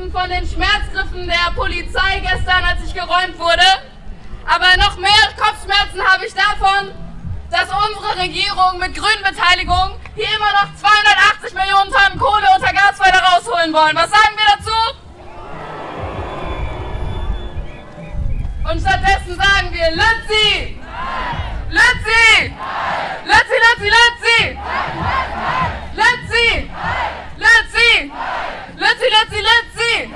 Ängsten, von den Schmerzgriffen der Polizei gestern, als ich geräumt wurde. Aber noch mehr Kopfschmerzen habe ich davon, dass unsere Regierung mit grünen Beteiligung hier immer noch 280 Millionen Tonnen Kohle unter Gasfeuer rausholen wollen. Was sagen wir dazu? Und stattdessen sagen wir! Lützi! Lützi, Lützi, Lützi! Lützi! Lützi! Lützi, Lützi, Lützi!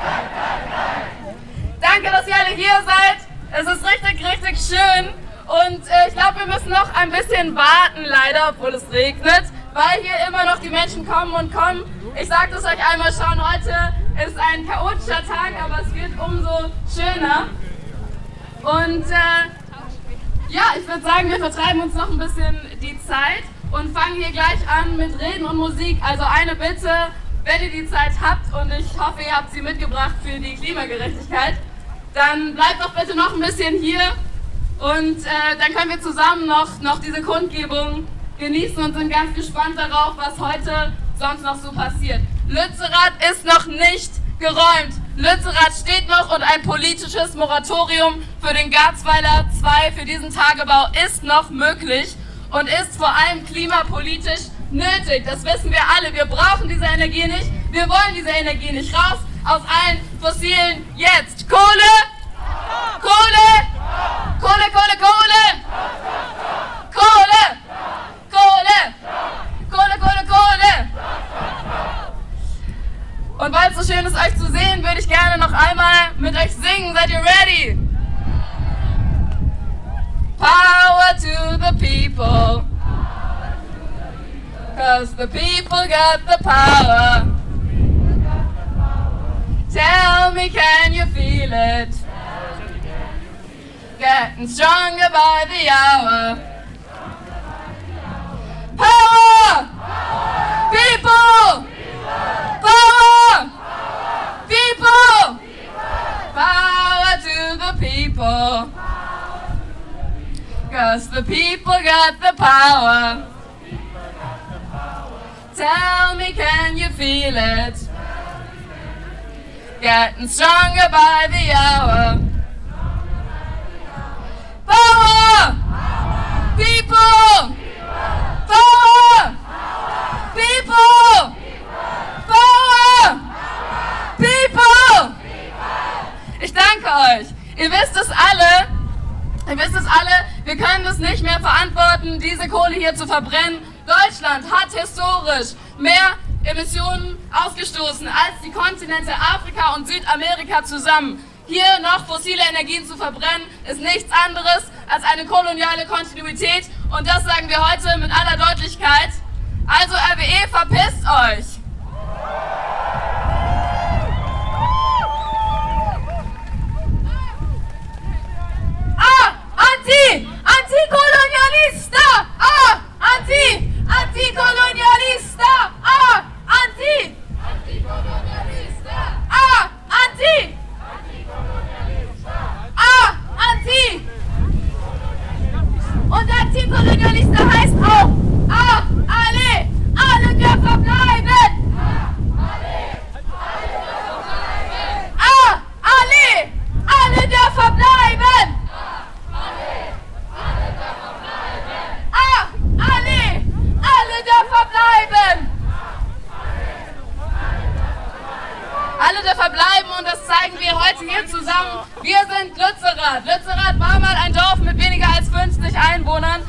Danke, dass ihr hier seid. Es ist richtig, richtig schön. Und äh, ich glaube, wir müssen noch ein bisschen warten, leider, obwohl es regnet, weil hier immer noch die Menschen kommen und kommen. Ich sage das euch einmal schon, heute ist ein chaotischer Tag, aber es wird umso schöner. Und äh, ja, ich würde sagen, wir vertreiben uns noch ein bisschen die Zeit und fangen hier gleich an mit Reden und Musik. Also eine Bitte, wenn ihr die Zeit habt und ich hoffe, ihr habt sie mitgebracht für die Klimagerechtigkeit, dann bleibt doch bitte noch ein bisschen hier und äh, dann können wir zusammen noch, noch diese Kundgebung genießen und sind ganz gespannt darauf, was heute sonst noch so passiert. Lützerath ist noch nicht geräumt. Lützerath steht noch und ein politisches Moratorium für den Garzweiler 2 für diesen Tagebau ist noch möglich und ist vor allem klimapolitisch nötig. Das wissen wir alle. Wir brauchen diese Energie nicht. Wir wollen diese Energie nicht raus aus allen fossilen jetzt. Kohle! Kohle! Kohle, Kohle, Kohle! Kohle! Kohle! Kohle, Kohle, Kohle! Und weil es so schön ist, euch zu sehen, würde ich gerne noch einmal mit euch singen. Seid ihr ready? Power to the people. Cause the people got the power. Tell me, can you feel it? Getting stronger by the hour. Power! People! Power! People! Power to the people. Cause the people got the power. Tell me, can you feel it? Getting stronger by the hour. Power! People! Power! People! Power! People! Ich danke euch. Ihr wisst es alle. Ihr wisst es alle. Wir können es nicht mehr verantworten, diese Kohle hier zu verbrennen. Deutschland hat historisch mehr Emissionen ausgestoßen als die Kontinente Afrika und Südamerika zusammen. Hier noch fossile Energien zu verbrennen, ist nichts anderes als eine koloniale Kontinuität und das sagen wir heute mit aller Deutlichkeit. Und Antikolonialista heißt auch Ah! Alle! Alle dürfen bleiben! Ah! Alle! Alle dürfen bleiben! Ah! Alle! Alle dürfen bleiben! Alle dürfen bleiben und das zeigen wir heute hier zusammen. Wir sind Lützerath. Lützerath war mal ein Dorf mit weniger als 50 Einwohnern.